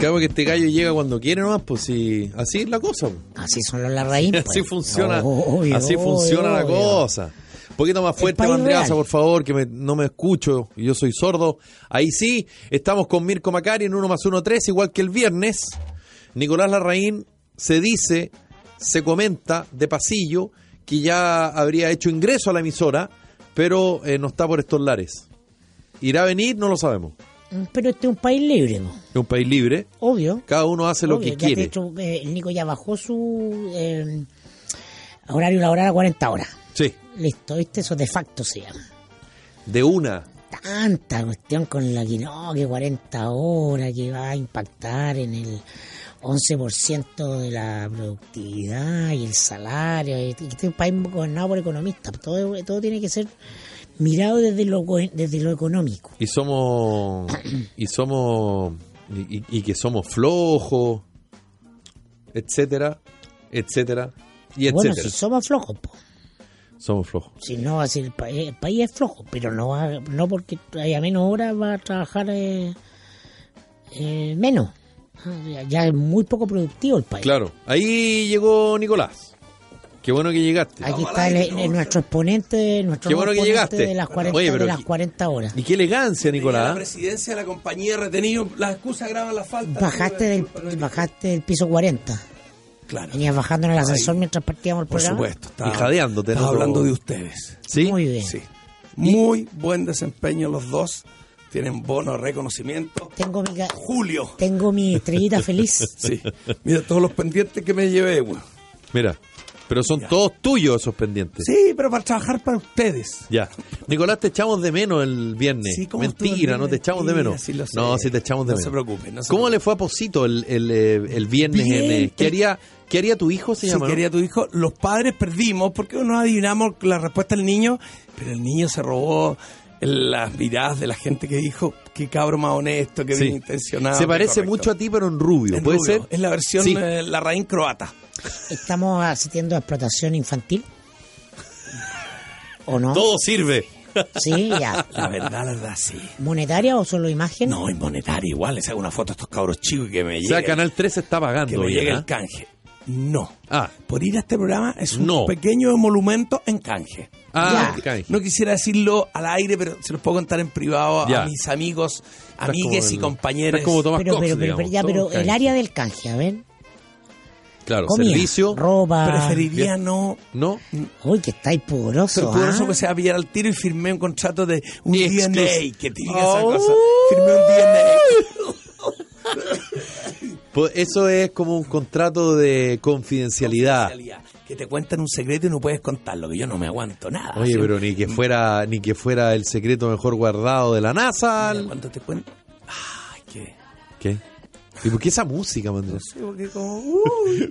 Claro que este gallo llega cuando quiere nomás, pues si así es la cosa. pues. Así son los Larraín. pues. Así funciona, Obvio, así obvio, funciona la cosa. Un poquito más fuerte, real. por favor, que me- no me escucho y yo soy sordo. Ahí sí, estamos con Mirko Macari en 1 más 1, 3, igual que el viernes. Nicolás Larraín se dice, se comenta de pasillo que ya habría hecho ingreso a la emisora, pero eh, no está por estos lares. ¿Irá a venir? No lo sabemos. Pero este es un país libre, ¿no? Es un país libre, obvio. cada uno hace lo que Ya quiere. De hecho, eh, el Nico ya bajó su eh, horario laboral a 40 horas. Sí, Listo, ¿viste? Eso de facto se llama. de una. Tanta cuestión con la que no, que 40 horas, que va a impactar en el 11% de la productividad y el salario. Este es un país gobernado por economistas. Todo, todo tiene que ser mirado desde lo, desde lo económico. y somos y somos y, que somos flojos etcétera etcétera y Bueno, etcétera si somos flojos, po. somos flojos si no va a ser el país, el país es flojo, pero no va, no porque haya menos horas va a trabajar eh, eh, menos. Ah, Ya es muy poco productivo el país. claro ahí llegó Nicolás qué bueno que llegaste Aquí está el- el- nuestro exponente, nuestro Qué bueno nuevo que exponente llegaste. de las 40, Oye, pero de las qui- 40 horas. y qué elegancia La Nicolás presidencia de la compañía retenido, las excusas graban la falta. Bajaste del, bajaste del piso 40. Claro. Venías bajando en el ascensor mientras partíamos el Por programa. supuesto. Estaba, Y jadeándote, hablando de ustedes. sí Muy bien. Sí. Muy buen desempeño los dos. Tienen bono de reconocimiento. Tengo mi, Julio. tengo mi estrellita feliz. Sí. Mira todos los pendientes que me llevé, güey. mira pero son todos tuyos esos pendientes Sí, pero para trabajar para ustedes. Ya. Nicolás, te echamos de menos el viernes. Sí, ¿cómo estuvo el Mentira, no te echamos de menos. sí. No, sí te echamos de No menos. se preocupe, no se ¿Cómo preocupe. le fue a Posito el, el, eh, el viernes? Bien, en, eh, ¿qué, haría, ¿Qué haría tu hijo? Se llama. ¿no? quería tu hijo, los padres perdimos porque no adivinamos la respuesta del niño, pero el niño se robó las miradas de la gente que dijo qué cabro más honesto, qué Sí. bien intencionado. Se qué parece mucho a ti, pero en rubio. En ¿Puede rubio. ser? Es la versión, Sí. eh, la raíz croata. Estamos asistiendo a explotación infantil. ¿O no? Todo sirve. Sí, ya. La verdad, la verdad, sí. ¿Monetaria o solo imagen? No, es monetario igual. Les hago una foto a estos cabros chicos y que me O llegue, sea, Canal 3 está que pagando. me bien, llegue ¿ah? el canje. No. Ah, Por ir a este programa es un No. pequeño monumento en canje. ah, Ya. canje. No quisiera decirlo al aire, pero se los puedo contar en privado Ya. a mis amigos, amigues y compañeros. como Tomás pero, Cox, pero, pero, digamos. ya, pero el área del canje, a ver. Claro, Comida, servicio. ropa. Preferiría no. ¿No? Uy, que estáis pudoroso. Pero por eso ¿ah? que se va a pillar al tiro y firmé un contrato de un DNA. Que te diga esa Oh. cosa. Firmé un DNA. Pues eso es como un contrato de confidencialidad. Que te cuentan un secreto y no puedes contarlo, que yo no me aguanto nada. Oye, ¿sí? pero ni que fuera ni que fuera el secreto mejor guardado de la NASA. Mira, Cuando te cuento. Ay, qué. ¿Qué? ¿Y por qué esa música, Mandrés? Sí, porque como.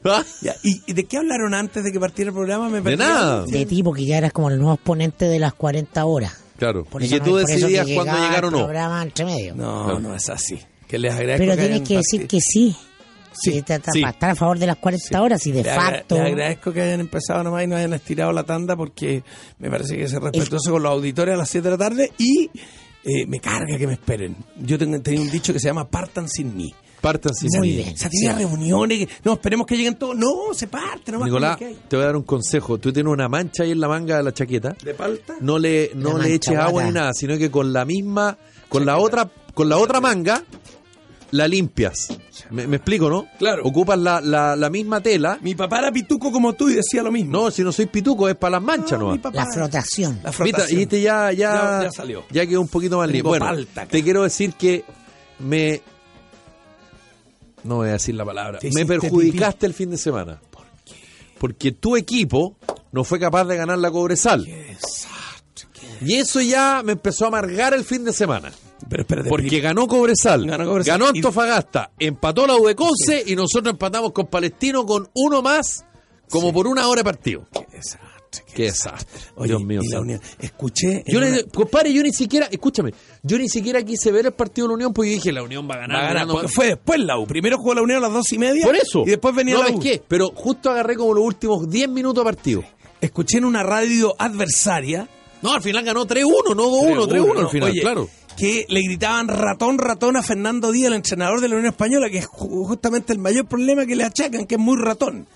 Ya, ¿y, y de qué hablaron antes de que partiera el programa? Me De nada. De tipo que ya eras como el nuevo exponente de las 40 horas. Claro. Por y que no- tú decidías cuándo llegar o no. programa entre medio. No, Claro. no es así. Que les agradezco pero que tienes que decir que sí. Sí, para estar a favor de las 40 horas y de Le agra- facto. le agradezco que hayan empezado nomás y no hayan estirado la tanda porque me parece que es respetuoso con los auditores a las 7 de la tarde y eh, me carga que me esperen. Yo tengo, tenía un dicho que se llama partan sin mí. Partan sin Muy bien. O sea, tenía reuniones, no, esperemos que lleguen todos. No, se parte nomás. Nicolás, te voy a dar un consejo. Tú tienes una mancha ahí en la manga de la chaqueta. ¿De palta? No le, no La le eches agua ni nada, sino que con la misma, con la otra, con la otra manga, la limpias. Me, me explico, ¿no? Claro. Ocupas la, la, la misma tela. Mi papá era pituco como tú y decía lo mismo. No, si no soy pituco, es para las manchas, No, ¿no? mi papá- La frotación. La frotación. y este ya, ya, Ya- ya salió. ya quedó un poquito más limpio. Bueno, palta te quiero decir que me. No voy a decir la palabra. Me perjudicaste el fin de semana. ¿Por qué? Porque tu equipo no fue capaz de ganar la Cobresal. Exacto. Y eso ya me empezó a amargar el fin de semana. Pero espérate. Porque ganó Cobresal, Ganó Cobresal. ganó Y- Antofagasta, empató la U de Conce y nosotros empatamos con Palestino con uno más, como por una hora de partido. Qué. Qué desastre. Oye, Dios mío. y la unión. Escuché. Yo una- compadre, yo ni siquiera, escúchame, yo ni siquiera quise ver el partido de la Unión porque yo dije, la Unión va a ganar. Va a ganar, ganando porque más". fue después la U. Primero jugó la Unión a las dos y media. Por eso. Y después venía no, la U. que, pero justo agarré como los últimos 10 minutos de partido. Escuché en una radio adversaria No, al final ganó 3-1, no 2-1, 3-1 al final, Oye, claro. que le gritaban ratón, ratón a Fernando Díaz, el entrenador de la Unión Española, que es ju- justamente el mayor problema que le achacan, que es muy ratón.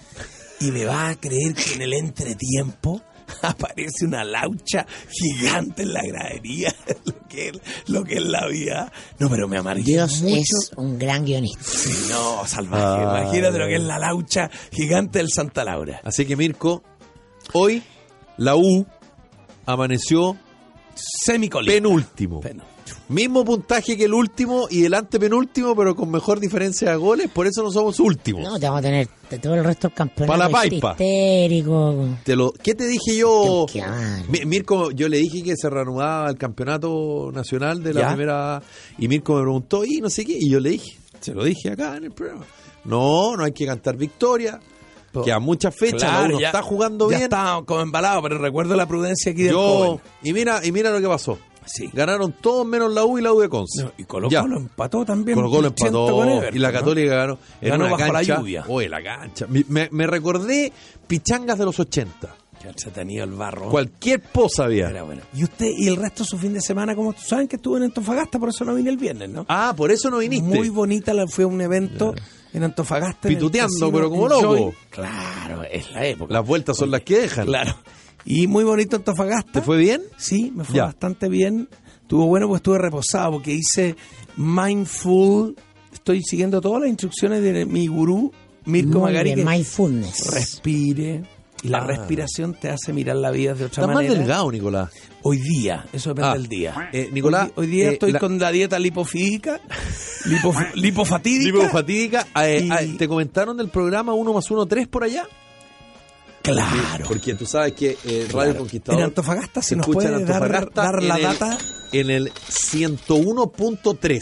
Y me va a creer que en el entretiempo aparece una laucha gigante en la gradería, lo que es, lo que es la vida. No, pero me amargué Dios mucho. es un gran guionista. Sí, no, salvaje. Ah, Imagínate lo que es la laucha gigante del Santa Laura. Así que Mirko, hoy la U amaneció Semicolina. penúltimo. Pen- Mismo puntaje que el último y el antepenúltimo, pero con mejor diferencia de goles, por eso no somos últimos. No, te vamos a tener de todo el resto del campeonato. Pa' la paipa. histérico. Te lo, ¿Qué te dije yo? Mi- Mirko, yo le dije que se reanudaba el campeonato nacional de la Ya. primera y Mirko me preguntó y no sé qué y yo le dije, se lo dije acá en el programa. No, no hay que cantar victoria. Po- Quedan muchas fechas, la Claro, ya- está jugando ya bien. está como embalado, pero recuerdo la prudencia aquí del yo joven. y mira y mira lo que pasó. Sí. Ganaron todos menos la U y la U de Conce. No, y Colo. Colo empató también. Colo Colo 80 empató Everton, y la. Católica ganó en Ganó una bajo la lluvia. Oye, la cancha. Me, me- me recordé pichangas de los 80. Que se tenía el barro. Cualquier posa había. Era bueno. Y usted y el resto de su fin de semana, como saben que estuvo en Antofagasta, por eso no vine el viernes, ¿no? Ah, por eso no viniste. Muy bonita, la- fue un evento en Antofagasta. Pituteando, pero como loco. Claro, es la época. Las vueltas son las que dejan. Claro. Y muy bonito Antofagasta. ¿Te fue bien? Sí, me fue Ya. bastante bien. Estuvo bueno porque estuve reposado, porque hice mindful. Estoy siguiendo todas las instrucciones de mi gurú, Mirko Muy Magari. bien, mindfulness. respire. Y la Ah. respiración te hace mirar la vida de otra Estás más manera. delgado, Nicolás. Hoy día, eso depende Ah. del día. Eh, Nicolás, hoy, hoy día eh, estoy la- con la dieta lipofídica, lipof- lipofatídica. Lipofatídica. Eh, Y- ah, ¿Te comentaron del programa 1 más 1 3 por allá? Claro. Porque tú sabes que eh, Radio Claro. Conquistador. En Antofagasta, si se nos puede dar, dar la en el- data. En el 101.3.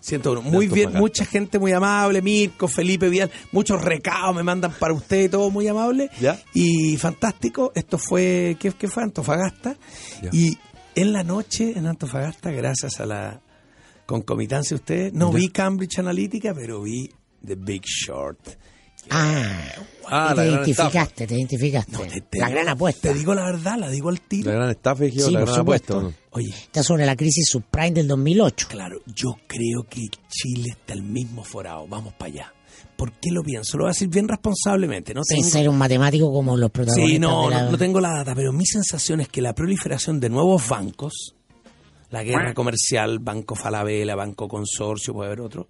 101. Muy bien, mucha gente muy amable, Mirko, Felipe Vial, muchos recados me mandan para usted, todo muy amable. Ya. Y fantástico, esto fue, ¿qué, qué fue? Antofagasta. Ya. Y en la noche en Antofagasta, gracias a la concomitancia de ustedes, no Ya. vi Cambridge Analytica, pero vi The Big Short. Ah, Ah, y la te gran identificaste, te identificaste. Te- te la gran apuesta. Te digo la verdad, la digo al tiro. La gran estafa, Sí, la por gran apuesta. supuesto. ¿no? Oye, Está sobre la crisis subprime del 2008. Claro, yo creo que Chile está el mismo forado. Vamos para allá. ¿Por qué lo pienso? Lo voy a decir bien responsablemente. No Sin tengo, ser un matemático como los protagonistas. sí, no, de la- no, no tengo la data, pero mi sensación es que la proliferación de nuevos bancos, la guerra comercial, Banco Falabella, Banco Consorcio, puede haber otro,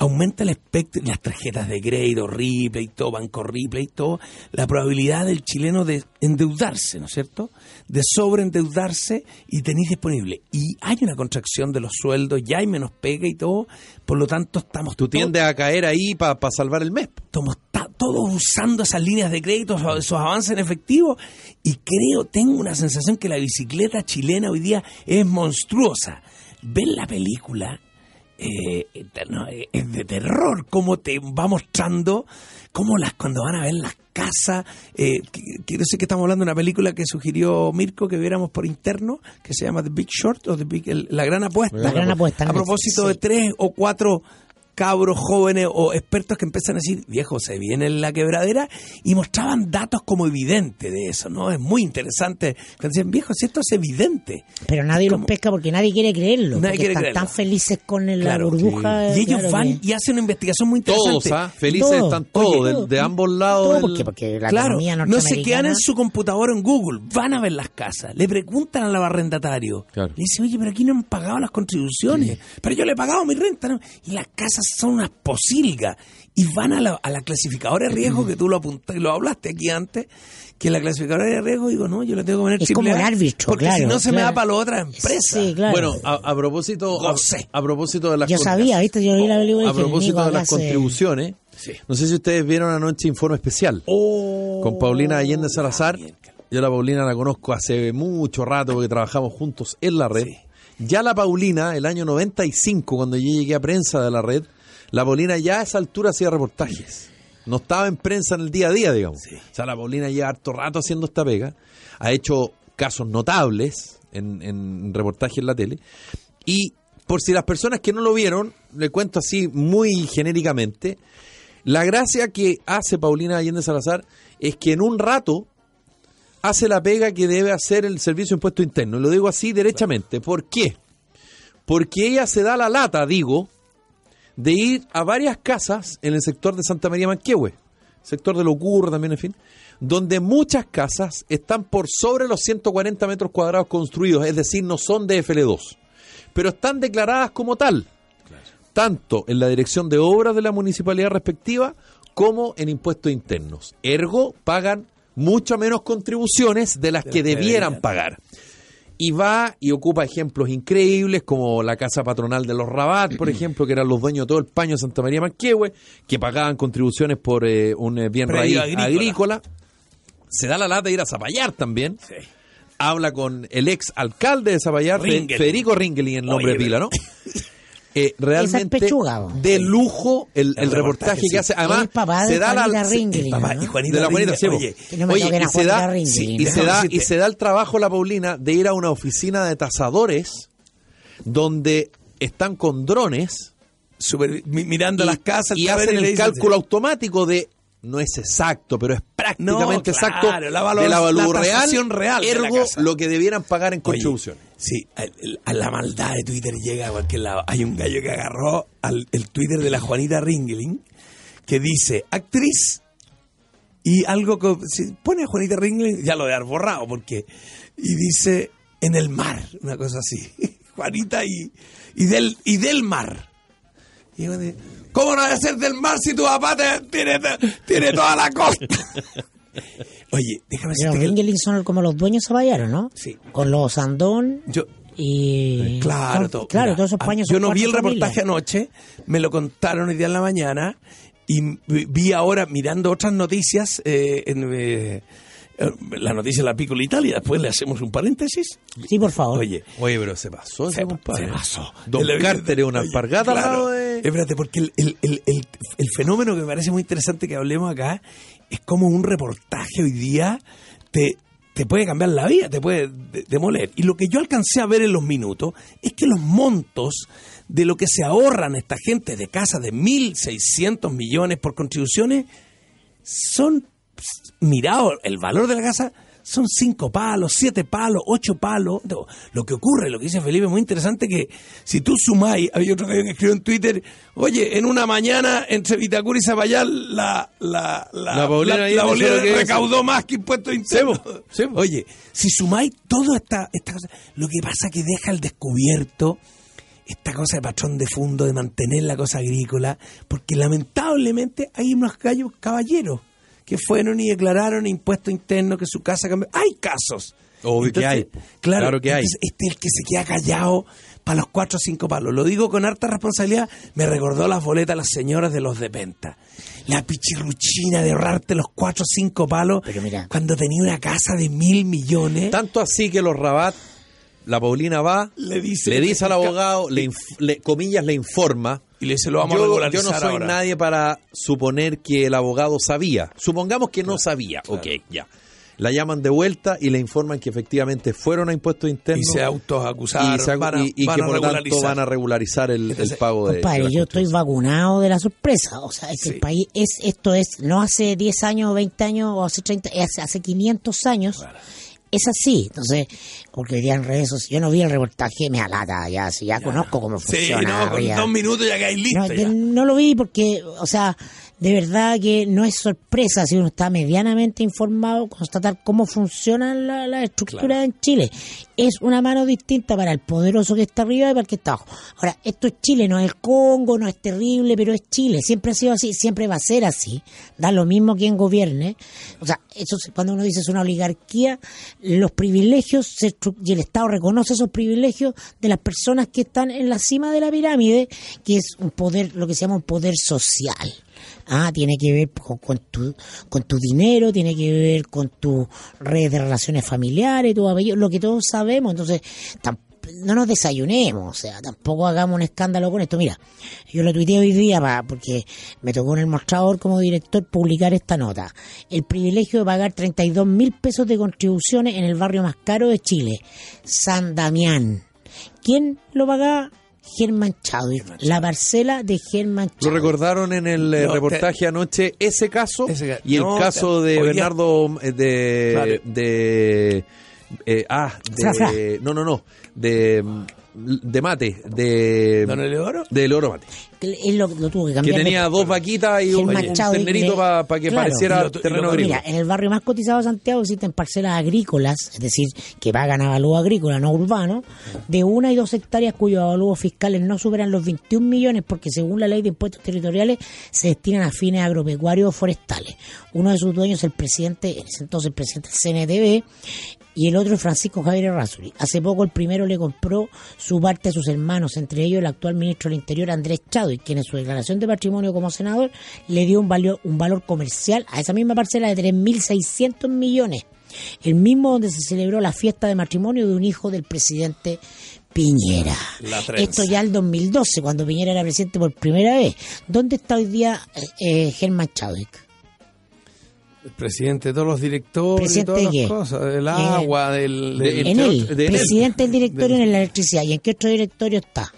aumenta el espectro, las tarjetas de crédito, Ripley, todo, Banco Ripley, todo, la probabilidad del chileno de endeudarse, ¿no es cierto? De sobreendeudarse y tenéis disponible. Y hay una contracción de los sueldos, ya hay menos pega y todo, por lo tanto estamos Tú tiendes a caer ahí para salvar el mes. estamos ta- todos usando esas líneas de crédito, esos avances en efectivo, y creo, tengo una sensación que la bicicleta chilena hoy día es monstruosa. Ven la película, eh, no, eh, es de terror, cómo te va mostrando, cómo las cuando van a ver las casas, eh, quiero decir que estamos hablando de una película que sugirió Mirko que viéramos por interno, que se llama The Big Short o The Big- el- La Gran Apuesta. La Gran Apuesta, A propósito de tres o cuatro cabros jóvenes o expertos que empiezan a decir, viejo, se viene la quebradera, y mostraban datos como evidentes de eso, ¿no? Es muy interesante. Cuando decían, viejo, si esto es evidente. Pero nadie los pesca porque nadie quiere creerlo. Nadie porque quiere están creerlo. tan felices con la Claro, burbuja. Y ellos claro, van que- y hacen una investigación muy interesante. Todos, ¿ah? Felices están todos, Oye, de, ambos lados. Todo del- porque, porque la Claro, economía no se quedan en su computadora en Google, van a ver las casas, le preguntan al arrendatario, Claro. le dicen, oye, pero aquí no han pagado las contribuciones, pero yo le he pagado mi renta, ¿no? y las casas son unas posilgas, y van a la, a la clasificadora de riesgo, que tú lo apuntaste, lo hablaste aquí antes, que la clasificadora de riesgo, digo, no, yo le tengo que poner Es triple como el árbitro, porque si claro, no se me da para la otra empresa. Sí, claro. Bueno, a, a propósito, a, propósito de las Yo sabía, ¿viste? Yo vi la película y a propósito de las contribuciones, Sí. no sé si ustedes vieron anoche Informe Especial Oh, con Paulina Allende la Salazar. Yo la Paulina la conozco hace mucho rato porque trabajamos juntos en la red. Sí. Ya la Paulina, el año 95, cuando yo llegué a prensa de la red, la Paulina ya a esa altura hacía reportajes. No estaba en prensa en el día a día, digamos. Sí. O sea, la Paulina lleva harto rato haciendo esta pega. Ha hecho casos notables en, en reportaje en la tele. Y por si las personas que no lo vieron, le cuento así muy genéricamente, la gracia que hace Paulina Allende Salazar es que en un rato hace la pega que debe hacer el Servicio de Impuesto Interno. Y lo digo así derechamente. ¿Por qué? porque ella se da la lata, digo, de ir a varias casas en el sector de Santa María Manquehue, sector de Locurro también, en fin, donde muchas casas están por sobre los 140 metros cuadrados construidos, es decir, no son de FL2, pero están declaradas como tal, tanto en la dirección de obras de la municipalidad respectiva como en impuestos internos. Ergo, pagan mucho menos contribuciones de las que debieran pagar y va y ocupa ejemplos increíbles como la casa patronal de los Rabat, por ejemplo, que eran los dueños de todo el paño de Santa María Manquehue, que pagaban contribuciones por eh, un eh, bien raíz agrícola. agrícola. Se da la lata de ir a Zapallar también. Habla con el ex alcalde de Zapallar, Ringelin. Federico Ringelin, el nombre Oye, de pila, ¿no? Eh, realmente pechuga, de lujo el, el El reportaje reportaje, que hace. Además, el papá de se da la, y Juanita de la Juanita, oye, no y se da, sí, y se da, y se da el trabajo a la Paulina de ir a una oficina de tasadores donde están con drones super- mi- mirando y, las casas, y hacen el cálculo automático de no es exacto, pero es prácticamente No, claro, exacto la valor- de la real, de la ergo lo que debieran pagar en Oye, contribuciones. Sí, a, a la maldad de Twitter llega a cualquier lado. Hay un gallo que agarró al, el Twitter de la Juanita Ringling que dice actriz y algo que pone a Juanita Ringling ya lo de borrado porque y dice en el mar, una cosa así. Juanita y, del y del mar. Y yo de, ¿Cómo no debe ser del mar si tu papá tiene, tiene toda la costa? Oye, déjame Pero decirte que- Ringelin son como los dueños zapallaros, ¿no? Sí. Con los Andón yo, y... Claro, todo. claro Mira, todos esos paños Yo son no vi el reportaje familias. anoche, me lo contaron hoy día en la mañana y vi- ahora mirando otras noticias eh, en eh, eh, la noticia de la Piccola Italia. Después le hacemos un paréntesis. Sí, por favor. Oye, Oye, pero se pasó se, compadre. se pasó. Don El- Carter es una al claro. lado de... Espérate, porque el, el- el- el- el fenómeno que me parece muy interesante que hablemos acá es como un reportaje hoy día te, te puede cambiar la vida, te puede de- demoler. Y lo que yo alcancé a ver en los minutos es que los montos de lo que se ahorran esta gente de casa de 1.600 millones por contribuciones son, mirado el valor de la casa, son cinco palos, siete palos, ocho palos. Lo que ocurre, lo que dice Felipe, es muy interesante que si tú sumáis, había otro que escribió en Twitter, oye, en una mañana entre Vitacura y Zapallar, la, la, la, La es. recaudó más que impuestos internos. Oye, si sumáis toda esta, esta cosa, lo que pasa que deja al descubierto esta cosa de patrón de fondo, de mantener la cosa agrícola, porque lamentablemente hay unos gallos caballeros que fueron y declararon impuesto interno que su casa cambió. Hay casos. Obvio que hay. Claro, Claro que hay. entonces, Este es el que se queda callado para los cuatro o cinco palos. Lo digo con harta responsabilidad. Me recordó las boletas a las señoras de los de Penta. La pichirruchina de ahorrarte los cuatro o cinco palos mira. cuando tenía una casa de mil millones. Tanto así que los Rabat, la Paulina va, Le dice- le dice al abogado, le, inf- le- comillas, le informa. Y le dice, lo vamos a yo, regularizar yo no soy ahora. nadie para suponer que el abogado sabía. Supongamos que no sabía. Ok, ya. La llaman de vuelta y le informan que efectivamente fueron a impuestos internos. Y se autoacusaron. y, se- van a- y- y van que a por lo tanto regularizar. van a regularizar el, pago de. de Compadre, yo estoy vacunado de la sorpresa. O sea, es que Sí. el país es, esto es, no hace 10 años, 20 años o hace 30, es hace 500 años. Es así. Entonces, porque hoy día en redes sociales, yo no vi el reportaje, me alata, ya, si ya, conozco cómo Sí, funciona. no, con ya. dos minutos ya caes listo. No, ya. no lo vi porque, o sea, de verdad que no es sorpresa si uno está medianamente informado constatar cómo funciona la, la estructura Claro. en Chile. Es una mano distinta para el poderoso que está arriba y para el que está abajo. Ahora, esto es Chile, no es el Congo, no es terrible, pero es Chile. Siempre ha sido así, siempre va a ser así. Da lo mismo quien gobierne. O sea, eso es- cuando uno dice es una oligarquía, los privilegios se y el Estado reconoce esos privilegios de las personas que están en la cima de la pirámide, que es un poder, lo que se llama un poder social. Ah, tiene que ver con, con tu, con tu dinero, tiene que ver con tu red de relaciones familiares, tu apellido, lo que todos sabemos. Entonces, no nos desayunemos, o sea, tampoco hagamos un escándalo con esto. Mira, yo lo tuiteé hoy día pa- porque me tocó en el mostrador como director publicar esta nota. El privilegio de pagar 32 mil pesos de contribuciones en el barrio más caro de Chile, San Damián. ¿Quién lo pagaba? Germán Chadwick, la parcela de Germán Lo Chadwick. recordaron en el eh, No, reportaje anoche ese caso Ese ca- y el caso te- de Bernardo eh, de Claro. de eh, ah de no no no de mm, de mate, de, ¿Don Eleodoro? de Eleodoro Mate. Que Él lo, lo tuvo que Que cambiar. de- tenía dos vaquitas y un, un ternerito para que claro. pareciera lo- terreno agrícola. Mira, en el barrio más cotizado de Santiago existen parcelas agrícolas, es decir, que pagan avalúo agrícola, no urbano, de una y dos hectáreas cuyos avalúos fiscales no superan los 21 millones porque según la ley de impuestos territoriales se destinan a fines agropecuarios o forestales. Uno de sus dueños es el presidente, en ese entonces el presidente del CNTV, y el otro es Francisco Javier Errázuriz. Hace poco el primero le compró su parte a sus hermanos, entre ellos el actual ministro del Interior Andrés Chadwick, quien en su declaración de patrimonio como senador le dio un valor, un valor comercial a esa misma parcela de 3.600 millones, el mismo donde se celebró la fiesta de matrimonio de un hijo del presidente Piñera. Esto ya el 2012, cuando Piñera era presidente por primera vez. ¿Dónde está hoy día eh, eh, Germán Chadwick? El presidente de todos los directores, ¿Presidente y todas de las cosas, del Eh, agua, del... de- en él, otros- de- presidente del directorio en la electricidad. ¿Y en qué otro directorio está?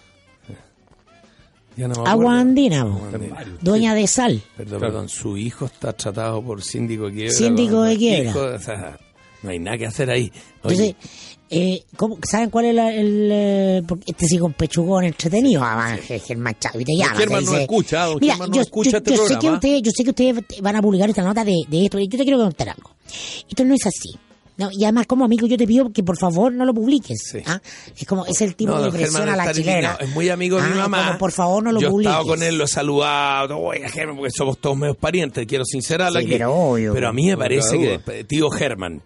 ya no me Agua. Andina, po. Agua Andina. dueña de sal. Perdón, perdón, su hijo está tratado por síndico de quiebra. Síndico de quiebra. hijo, o sea, no hay nada que hacer ahí. Oye, Entonces, eh, ¿cómo- ¿saben cuál es la- el, eh, porque este sí con pechugón entretenido? Ah, Ge- Germán Chávez te llama. Germán no escucha, Mira, Germán no yo, escucha yo- este yo sé que ustedes, yo sé que ustedes van a publicar esta nota de, de esto, y yo te quiero contar algo. Esto no es así. No, y además, como amigo, yo te pido que por favor no lo publiques. Sí. ¿ah? Es como, es el tipo no, de presión a la chilena. Es muy amigo de mi Ah, mamá. como, por favor no lo Yo he publiques. estado con él, lo he saludado. Oiga, Germán, porque somos todos medios parientes, quiero sincerarlo Sí, pero obvio. Pero a mí me parece que, tío Germán,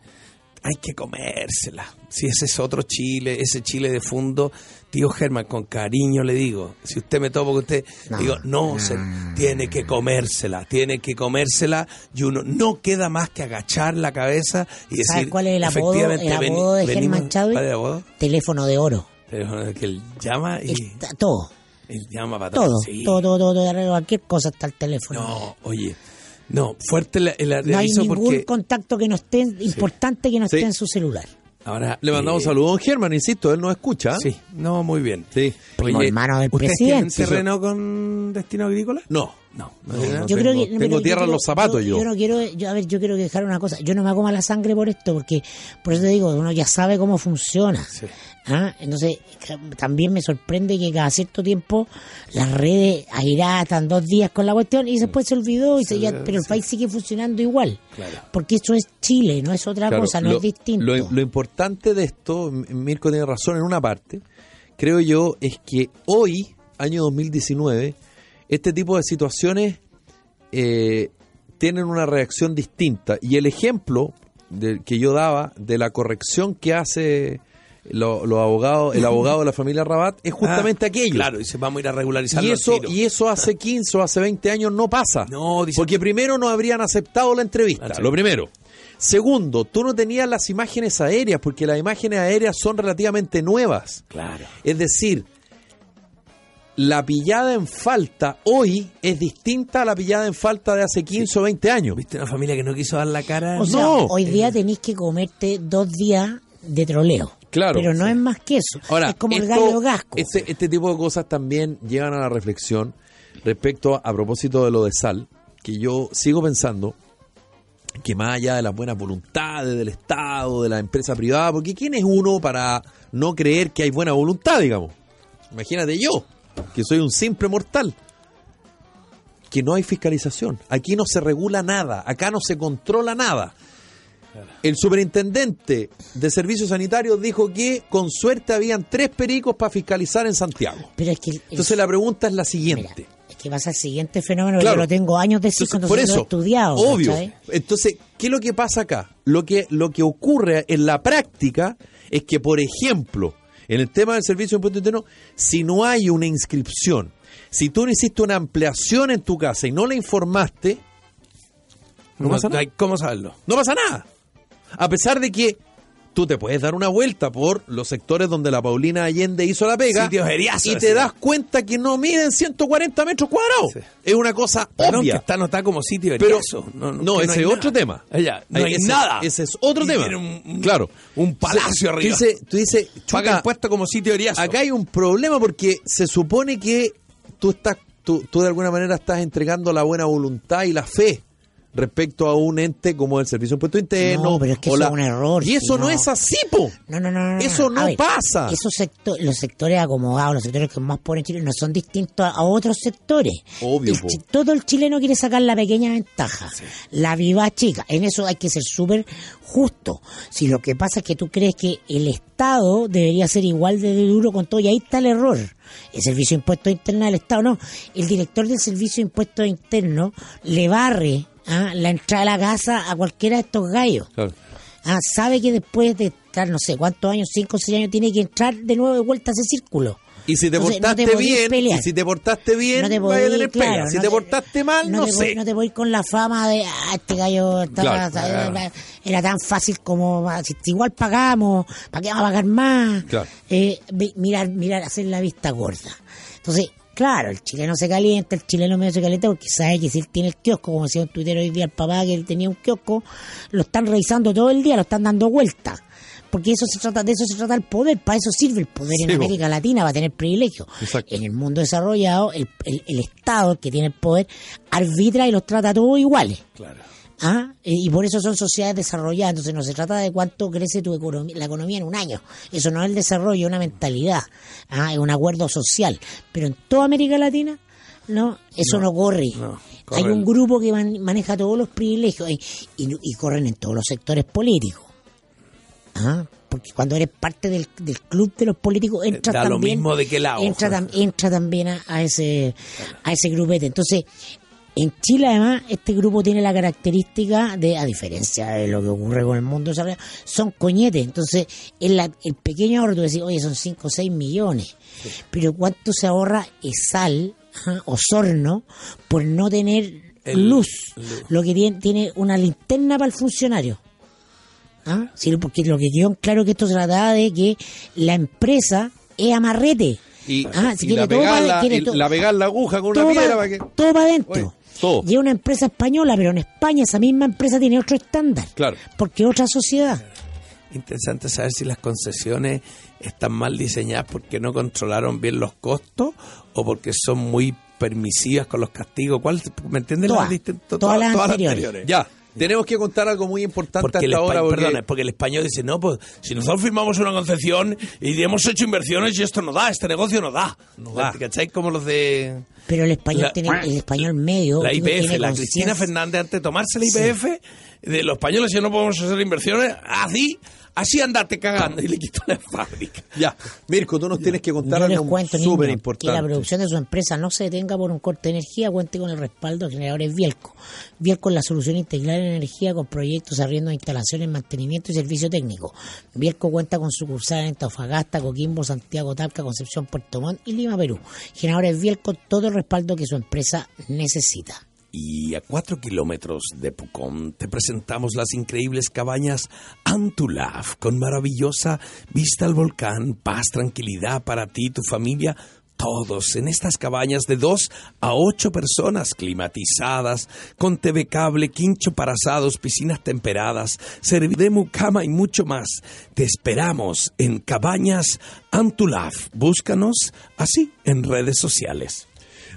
hay que comérsela. Si ese es otro Chile, ese Chile de fondo, tío Germán, con cariño le digo, si usted me topa con usted, No, digo, no, se, tiene que comérsela, tiene que comérsela y uno no queda más que agachar la cabeza y decir, ¿Sabes cuál es el apodo, efectivamente, el veni- apodo de Germán Chávez? Teléfono de oro. Teléfono que él llama y Está- todo, él llama para todo, atrás. Sí. todo, todo, todo, todo, cualquier cosa está el teléfono. No, oye, no, fuerte el, el No hay aviso ningún porque contacto que no esté, importante que no Sí. esté en su celular. ahora Le mandamos eh, saludos a don Germán, insisto, él no escucha. Sí, no, muy bien. Sí. Primo hermano del ¿Ustedes presidente. terreno con destino agrícola? No. No, No, no. Yo tengo- creo que tengo tierra en los zapatos yo. Yo no quiero, yo, a ver, yo quiero dejar una cosa. Yo no me hago mala sangre por esto, porque por eso te digo, uno ya sabe cómo funciona. Sí. ¿Ah? Entonces, también me sorprende que cada cierto tiempo las redes airatan dos días con la cuestión y después se olvidó, y se, ya- pero el país sigue funcionando igual. Claro. Porque esto es Chile, no es otra Claro, cosa, no lo, es distinto. Lo, lo importante de esto, Mirko tiene razón en una parte, creo yo, es que hoy, año 2019, este tipo de situaciones eh, tienen una reacción distinta. Y el ejemplo que yo daba de la corrección que hace lo- los abogados, el abogado de la familia Rabat es justamente Ah, aquello. Claro, dice, vamos a ir a regularizar Y eso, y eso hace 15 o hace 20 años no pasa. No, dice- Porque primero no habrían aceptado la entrevista, Ah, lo primero. Segundo, tú no tenías las imágenes aéreas, porque las imágenes aéreas son relativamente nuevas. Claro. Es decir, la pillada en falta hoy es distinta a la pillada en falta de hace 15 o 20 años. ¿Viste una familia que no quiso dar la cara? O sea, No. hoy día tenéis que comerte dos días de troleo. Claro. Pero no es más que eso. Ahora, es como el gallo gasco. Este, este tipo de cosas también llevan a la reflexión respecto a, a propósito de lo de sal, que yo sigo pensando que más allá de las buenas voluntades del Estado, de la empresa privada, porque ¿quién es uno para no creer que hay buena voluntad, digamos? Imagínate yo, que soy un simple mortal. Que no hay fiscalización. Aquí no se regula nada. Acá no se controla nada. El superintendente de servicios sanitarios dijo que con suerte habían tres pericos para fiscalizar en Santiago. Pero es que el- Entonces la pregunta es la Mira, siguiente. es que pasa al siguiente fenómeno, Claro. yo lo tengo años de Entonces, por lo he eso, estudiado. obvio. Entonces, ¿qué es lo que pasa acá? Lo que, lo que ocurre en la práctica es que, por ejemplo, en el tema del servicio de impuesto interno, si no hay una inscripción, si tú no hiciste una ampliación en tu casa y no la informaste, no, pasa nada. hay cómo saberlo. No pasa nada. A pesar de que tú te puedes dar una vuelta por los sectores donde la Paulina Allende hizo la pega Sitios heriazos, y te das cuenta que no miden 140 metros cuadrados. Sí. Es una cosa obvia. que está anotada como sitio de Pero, riazo. no, que ese es nada. otro tema. Allá, no hay ese- nada. Ese es otro Y tema. tiene un- un- claro. un palacio arriba. dices, tú dices, Paga chuta, impuesto como sitio de riazo. acá hay un problema porque se supone que tú estás, tú, tú de alguna manera estás entregando la buena voluntad y la fe respecto a un ente como el Servicio de Impuesto Interno. No, pero es que eso la- es un error, Y eso no, no. es así, po. No, no, no, no. Eso no ver, pasa. Esos sectores, los sectores acomodados, los sectores que más pobres Chile, no son distintos a, otros sectores. Obvio, El po. chi- todo el chileno quiere sacar la pequeña ventaja, la viva chica. En eso hay que ser súper justo. Si lo que pasa es que tú crees que el Estado debería ser igual de duro con todo, y ahí está el error. El Servicio de Impuestos Internos del Estado, no. El director del Servicio de Impuestos Internos le barre ¿ah? la entrada a la casa a cualquiera de estos gallos. Claro. Ah, sabe que después de estar no sé cuántos años, cinco o seis años, tiene que entrar de nuevo de vuelta a ese círculo. Y si te Entonces, no portaste te bien, pelear. y si te portaste bien, no te vaya a tener claro, pega. Si no te portaste mal, no, te sé. no te voy con la fama de, ah, este gallo estaba- Claro, era, era tan fácil como, ah, si igual pagamos, ¿para qué vamos a pagar más? Eh, mirar, mirar, hacer la vista gorda. Entonces, claro, el chileno se calienta, el chileno medio se calienta porque sabe que si él tiene el kiosco, como decía un tuitero hoy día el papá que él tenía un kiosco, lo están revisando todo el día, lo están dando vuelta. Porque eso se trata, de eso se trata el poder, para eso sirve el poder en Sí. América Latina, va a tener privilegio. Exacto. En el mundo desarrollado, el, el- el Estado, que tiene el poder, arbitra y los trata a todos iguales. Claro. ¿Ah? Y y por eso son sociedades desarrolladas. Entonces no se trata de cuánto crece tu economía, la economía en un año. Eso no es el desarrollo, es una mentalidad. ¿Ah? Es un acuerdo social. Pero en toda América Latina, no, eso no, corre. no, Hay un grupo que man- maneja todos los privilegios y, y- y corren en todos los sectores políticos. ¿Ah? Porque cuando eres parte del, del club de los políticos, entra da lo también, mismo de qué lado, entra, entra también a, a ese a ese grupete. Entonces, en Chile además este grupo tiene la característica de, a diferencia de lo que ocurre con el mundo desarrollado, son coñetes. Entonces, en la- el pequeño ahorro, tú decís, oye, son 5 o 6 millones. Pero ¿cuánto se ahorra Esal ajá, o Sorno por no tener El- luz? luz. Lo que tiene, tiene una linterna para el funcionario. ¿Ah? Sí, porque lo que quedó claro que esto se trataba de que la empresa es amarrete. Y, Ah, si y quiere la, pegar la, quiere todo- la pegar la aguja con una piedra pa- para que... todo para adentro. Todo. Y es una empresa española, pero en España esa misma empresa tiene otro estándar. Claro. Porque es otra sociedad. Interesante saber si las concesiones están mal diseñadas porque no controlaron bien los costos o porque son muy permisivas con los castigos. ¿Cuál, ¿Me entiendes? Todas, distintas- todas las anteriores. Ya, tenemos que contar algo muy importante Porque el, hasta ahora. porque- perdona, porque el español dice, no, pues si nosotros firmamos una concesión y hemos hecho inversiones y esto no da, este negocio no da. No da. ¿Cachai? Como los de Pero el español La- tiene, el español medio. la IPF, la Cristina Fernández antes de tomarse la IPF, de los españoles si no podemos hacer inversiones, así, así andate cagando y le quitó la fábrica. Ya, Mirko, tú nos tienes que contar Yo les algo cuento, súper niño, que la importante. producción de su empresa no se detenga por un corte de energía, cuente con el respaldo de generadores Bielco. Bielco es la solución integral en energía con proyectos, arriendo de instalaciones, mantenimiento y servicio técnico. Bielco cuenta con sucursales en Antofagasta, Coquimbo, Santiago, Talca, Concepción, Puerto Montt y Lima, Perú. Generadores Bielco, todo el respaldo que su empresa necesita. Y a cuatro kilómetros de Pucón te presentamos las increíbles cabañas Antulaf, con maravillosa vista al volcán, paz, tranquilidad para ti y tu familia. Todos en estas cabañas de dos a ocho personas climatizadas, con TV cable, quincho para asados, piscinas temperadas, servicio de mucama y mucho más. Te esperamos en Cabañas Antulaf. Búscanos así en redes sociales.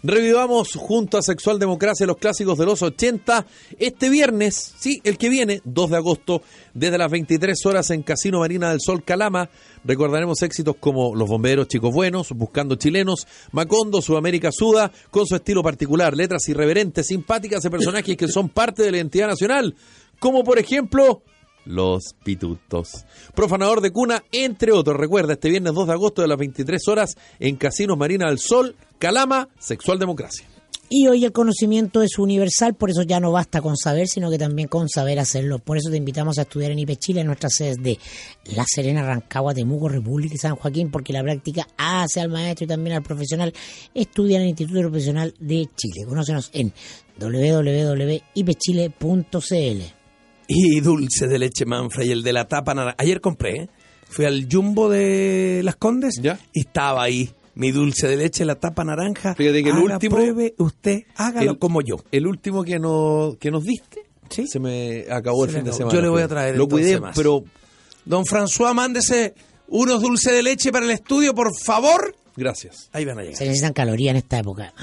Revivamos junto a Sexual Democracia los clásicos de los 80 este viernes, sí, el que viene, 2 de agosto, desde las 23 horas en Casino Marina del Sol Calama. Recordaremos éxitos como Los Bomberos, Chicos Buenos, Buscando Chilenos, Macondo, Sudamérica Suda, con su estilo particular, letras irreverentes, simpáticas de personajes que son parte de la identidad nacional, como por ejemplo los Pitutos. Profanador de cuna, entre otros. Recuerda, este viernes 2 de agosto de las 23 horas en Casinos Marina del Sol, Calama, Sexual Democracia. Y hoy el conocimiento es universal, por eso ya no basta con saber, sino que también con saber hacerlo. Por eso te invitamos a estudiar en IP Chile, en nuestras sedes de La Serena, Rancagua, Temuco, República y San Joaquín, porque la práctica hace al maestro y también al profesional. Estudia en el Instituto Profesional de Chile. Conócenos en www.ipchile.cl. Y dulce de leche Manfred y el de la tapa naranja. Ayer compré, ¿eh? fui al Jumbo de Las Condes ¿Ya? y estaba ahí mi dulce de leche, la tapa naranja. Fíjate que el Haga, último- pruebe usted, hágalo El- como yo. El último que, no, que nos diste, Sí. se me acabó el Se fin de semana. Yo le voy a traer Lo cuidé, más. pero Don François, mándese unos dulces de leche para el estudio, por favor. gracias. Ahí van a llegar. Se necesitan calorías en esta época.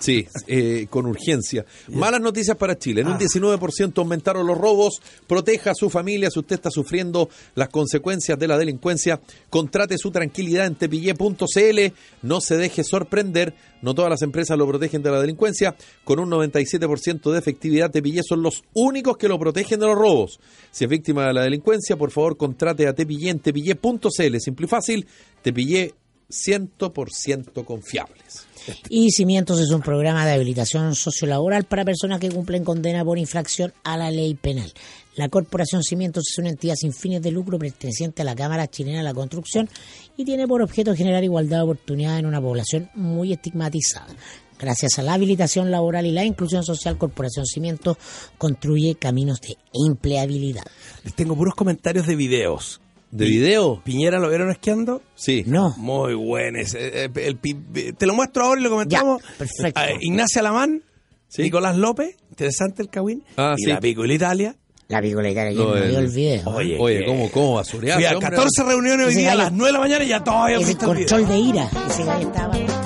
Sí, eh, con urgencia. Malas noticias para Chile. En un 19% aumentaron los robos. Proteja a su familia si usted está sufriendo las consecuencias de la delincuencia. Contrate su tranquilidad en tepillé.cl. No se deje sorprender. No todas las empresas lo protegen de la delincuencia. Con un 97% de efectividad, Tepillé son los únicos que lo protegen de los robos. Si es víctima de la delincuencia, por favor, contrate a Tepillé en tepillé.cl. Simple y fácil. Tepillé 100% confiables. Y Cimientos es un programa de habilitación sociolaboral para personas que cumplen condena por infracción a la ley penal. La Corporación Cimientos es una entidad sin fines de lucro perteneciente a la Cámara Chilena de la Construcción y tiene por objeto generar igualdad de oportunidades en una población muy estigmatizada. Gracias a la habilitación laboral y la inclusión social, Corporación Cimientos construye caminos de empleabilidad. Les tengo puros comentarios de videos. ¿De video? ¿Piñera lo vieron esquiando? Sí. No, Muy bueno. ese, eh, el pi- te lo muestro ahora y lo comentamos. Ya, perfecto. Eh, Ignacia Lamán, Sí. Nicolás López, interesante el Cawin. Ah, y sí. la Pico y la Italia. la picolaitaria, No, yo no el- vio el video. Oye, Oye, que- ¿cómo, cómo basurear? Fui a ese hombre? 14 reuniones hoy día a las 9 de la mañana y ya todavía Ese el control video. de ira. Ese gallo estaba...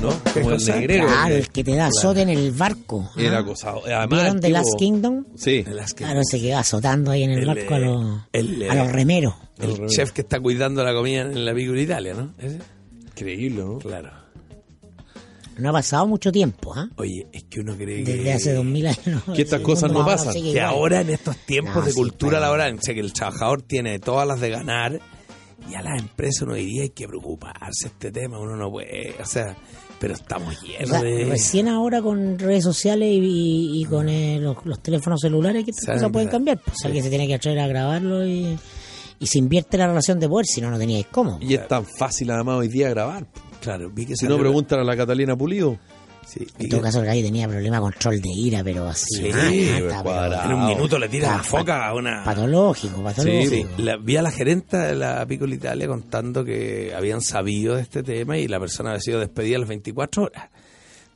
¿no? ¿Qué Como el negrero. Claro, que el que te da azote en el barco. ¿ah? Era acosado. Además, ¿Vieron el The tipo- Last Kingdom? Sí. Claro, ese que va azotando ahí en el, El, barco a los, el, a los remeros. El chef que está cuidando la comida en la Pico y la Italia, ¿no? Ese. Increíble, ¿no? Claro. No ha pasado mucho tiempo, ¿ah? Oye, es que uno cree que... Desde hace dos mil años. Que estas el cosas no pasan. que igual. ahora en estos tiempos No, de sí, cultura laboral, o sea, que el trabajador tiene todas las de ganar y a las empresas uno diría hay que preocuparse este tema, uno no puede, o sea, pero estamos O llenos sea, de... recién ahora con redes sociales y, y- y con eh, los, los teléfonos celulares que estas cosas pueden cambiar. Pues alguien se tiene que atrever a grabarlo y, y se invierte la relación de poder, si no, no teníais cómo. Y es tan fácil además hoy día grabar. Claro, vi que Si no, preguntan a la Catalina Pulido. Sí, En todo caso, el gallo tenía problema con control de ira, pero así. Sí, mata, pues, pero- en un minuto le tira Ah, la foca a una... Patológico, patológico. Sí, la- vi a la gerenta de la Picola Italia contando que habían sabido de este tema y la persona había sido despedida a las 24 horas.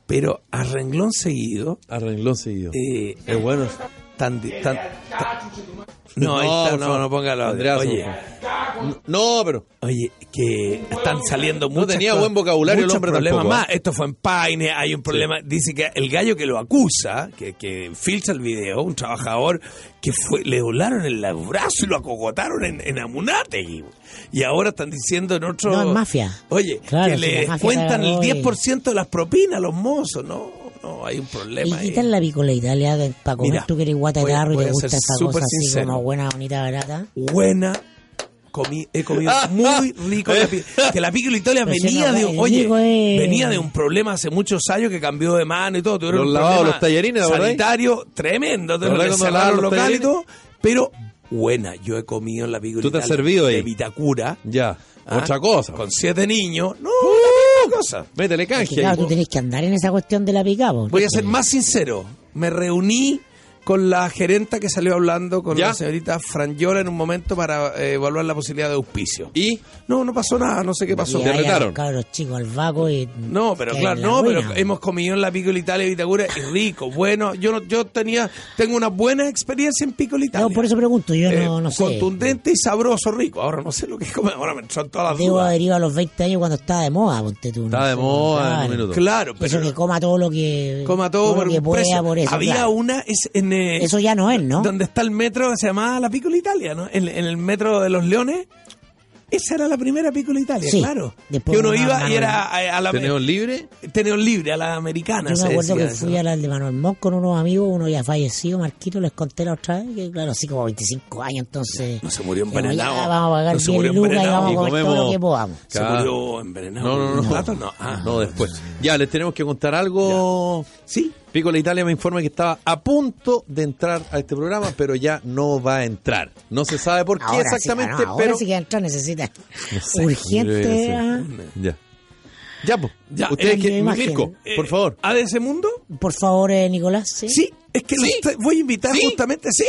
Pero a renglón seguido, A renglón seguido. eh, es bueno. tan, di- tan- tan- no, está, no, favor. no ponga la Andreazo, Oye. No, pero. oye, que están saliendo muchas tenía cosas- buen vocabulario el muchos hombre problemas tampoco, más. ¿eh? Esto fue en Paine, hay un problema. Dice que el gallo que lo acusa, que, que filtra el video, un trabajador que fue, le volaron el brazo y lo acogotaron en, en Amunategui. Y ahora están diciendo en otro. No, es mafia. Oye, Claro, que si le cuentan el agarró y- 10% de las propinas a los mozos. No, no, hay un Y problema ahí. quitar la picola Italia para comer Mira, tú que eres guata de voy y te gusta esa súper cosa así sincero. como buena, bonita, barata. buena. Comí, he comido muy rico que la Picola Italia venía no, de oye es- venía de un problema hace muchos años que cambió de mano y todo tuvieron Los un lavados, problema los tallarines, ¿te acordás? sanitario tremendo ¿Te acordás tuvieron que cerrar los locales y todo pero buena yo he comido en la Picola ¿Tú te has servido ahí? de Vitacura Ya. ¿ah? Otra cosa. con siete niños no misma cosa Métele canje. claro, tú tenés que andar en esa cuestión de la pica, po. voy a ser más sincero me reuní con la gerenta que salió hablando con ¿Ya? la señorita Franyola en un momento para eh, evaluar la posibilidad de auspicio Y No, no pasó nada, no sé qué pasó. Y Te retaron. cabros chicos al vago y No, pero claro, no, ruina, pero hemos comido en la Picola Italia de Vitacura y rico, bueno, yo no, yo tenía, tengo una buena experiencia en Picola Italia. No, por eso pregunto, yo Eh, no, no sé. Contundente y sabroso, rico. Ahora no sé lo que es comer, ahora me entran todas las Debo haber ido a los 20 años cuando estaba de moda, ponte tú. no Estaba de sé, moda en un minuto. Claro, Eso pero que coma todo lo que coma todo, por lo que pueda por eso. Había claro. una, es en, Eso ya no es, ¿no? donde está el metro, se llamaba la Picola Italia, ¿no? En, en el metro de los Leones. Esa era la primera Picola Italia, Sí. claro. Después que uno una- iba y era a, a la tenemos libre. Teneos libre, a la americana. Yo me acuerdo que eso. fui a la de Manuel Montt con unos amigos, uno ya fallecido, Marquito, les conté la otra vez, que claro, así como 25 años, entonces... No se murió dijimos, envenenado. ya, vamos a pagar No se 10 murió lucas y envenenado. vamos a Y comer todo lo que podamos. Se murió envenenado. No, no, no. ¿Un plato? No. Ah. No, después. Ya, les tenemos que contar algo. Sí. Pico la Italia me informa que estaba a punto de entrar a este programa, pero ya no va a entrar. No se sabe por qué Ahora sí, exactamente, ah, no, ahora pero. sí que entrar necesita Debe urgente... ser. ah, Ya. Ya, pues. Ya, Ustedes eh, que. Mirko, por favor. ¿ADC Mundo? Por favor, eh, Nicolás, ¿sí? Sí, es que Sí. los voy a invitar Sí. justamente, sí,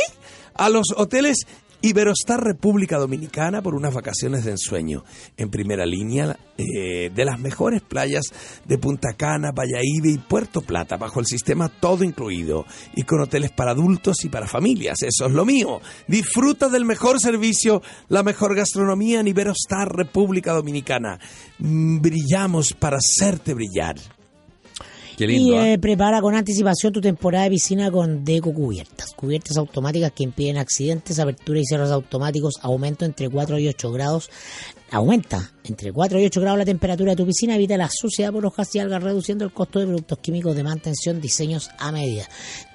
a los hoteles Iberostar República Dominicana por unas vacaciones de ensueño. En primera línea eh, de las mejores playas de Punta Cana, Valladolid y Puerto Plata, bajo el sistema todo incluido. Y con hoteles para adultos y para familias. Eso es lo mío. Disfruta del mejor servicio, la mejor gastronomía en Iberostar República Dominicana. Mm, Brillamos para hacerte brillar. Qué lindo. y ¿ah? eh, prepara con anticipación tu temporada de piscina con Deco Cubiertas. Cubiertas automáticas que impiden accidentes, apertura y cierres automáticos, aumento entre 4 y 8 grados. Aumenta entre 4 y 8 grados la temperatura de tu piscina, evita la suciedad por hojas y algas, reduciendo el costo de productos químicos de mantención, diseños a medida.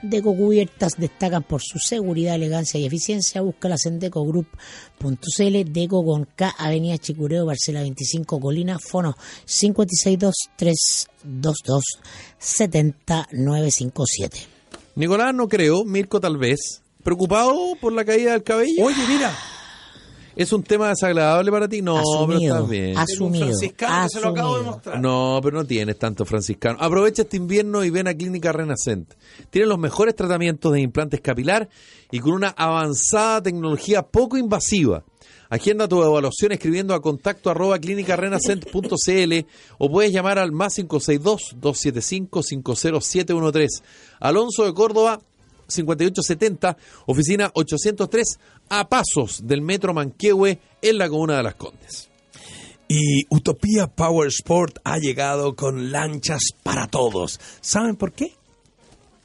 Deco Cubiertas destacan por su seguridad, elegancia y eficiencia. Búscalas en decogroup.cl, Deco con K, Avenida Chicureo, Barcela 25, Colina, Fono 562-322-70957. Nicolás no creo, Mirko tal vez. ¿Preocupado por la caída del cabello? Oye, mira, ¿Es un tema desagradable para ti? No, pero asumido, está bien. asumido, franciscano, se lo acabo de asumido. mostrar. No, pero no tienes tanto franciscano. Aprovecha este invierno y ven a Clínica Renacent. Tienen los mejores tratamientos de implantes capilar y con una avanzada tecnología poco invasiva. Agenda tu evaluación escribiendo a contacto arroba clínicarenacent.cl o puedes llamar al más 562-275-50713. Alonso de Córdoba, 5870, oficina 803, a pasos del Metro Manquehue en la Comuna de Las Condes. Y Utopía Power Sport ha llegado con lanchas para todos. ¿Saben por qué?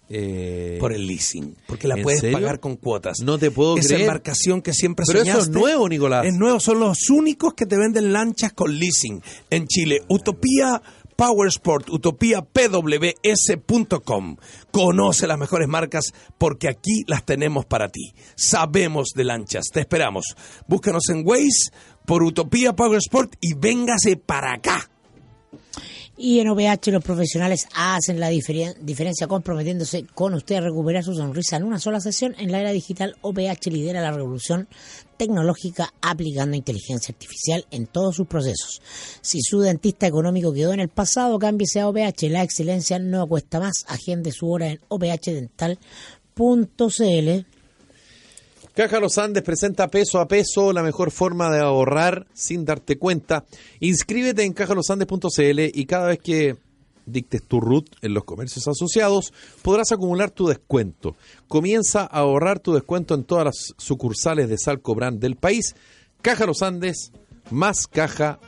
Eh, Por el leasing. Porque la ¿en puedes serio? pagar con cuotas. No te puedo Esa creer. embarcación que siempre Pero eso es nuevo, Nicolás. Es nuevo. Son los únicos que te venden lanchas con leasing en Chile. Utopía Power Sport, utopiapws.com. Conoce las mejores marcas porque aquí las tenemos para ti. Sabemos de lanchas. Te esperamos. Búscanos en Waze por Utopía Power Sport y véngase para acá. Y en OVH los profesionales hacen la diferen- diferencia comprometiéndose con usted a recuperar su sonrisa en una sola sesión. En la era digital, OVH lidera la revolución tecnológica aplicando inteligencia artificial en todos sus procesos. Si su dentista económico quedó en el pasado, cámbiese a OVH. La excelencia no cuesta más. Agende su hora en ovhdental.cl. Caja Los Andes presenta peso a peso la mejor forma de ahorrar sin darte cuenta. Inscríbete en cajalosandes.cl y cada vez que dictes tu RUT en los comercios asociados, podrás acumular tu descuento. Comienza a ahorrar tu descuento en todas las sucursales de Salco Brand del país. Caja Los Andes, más caja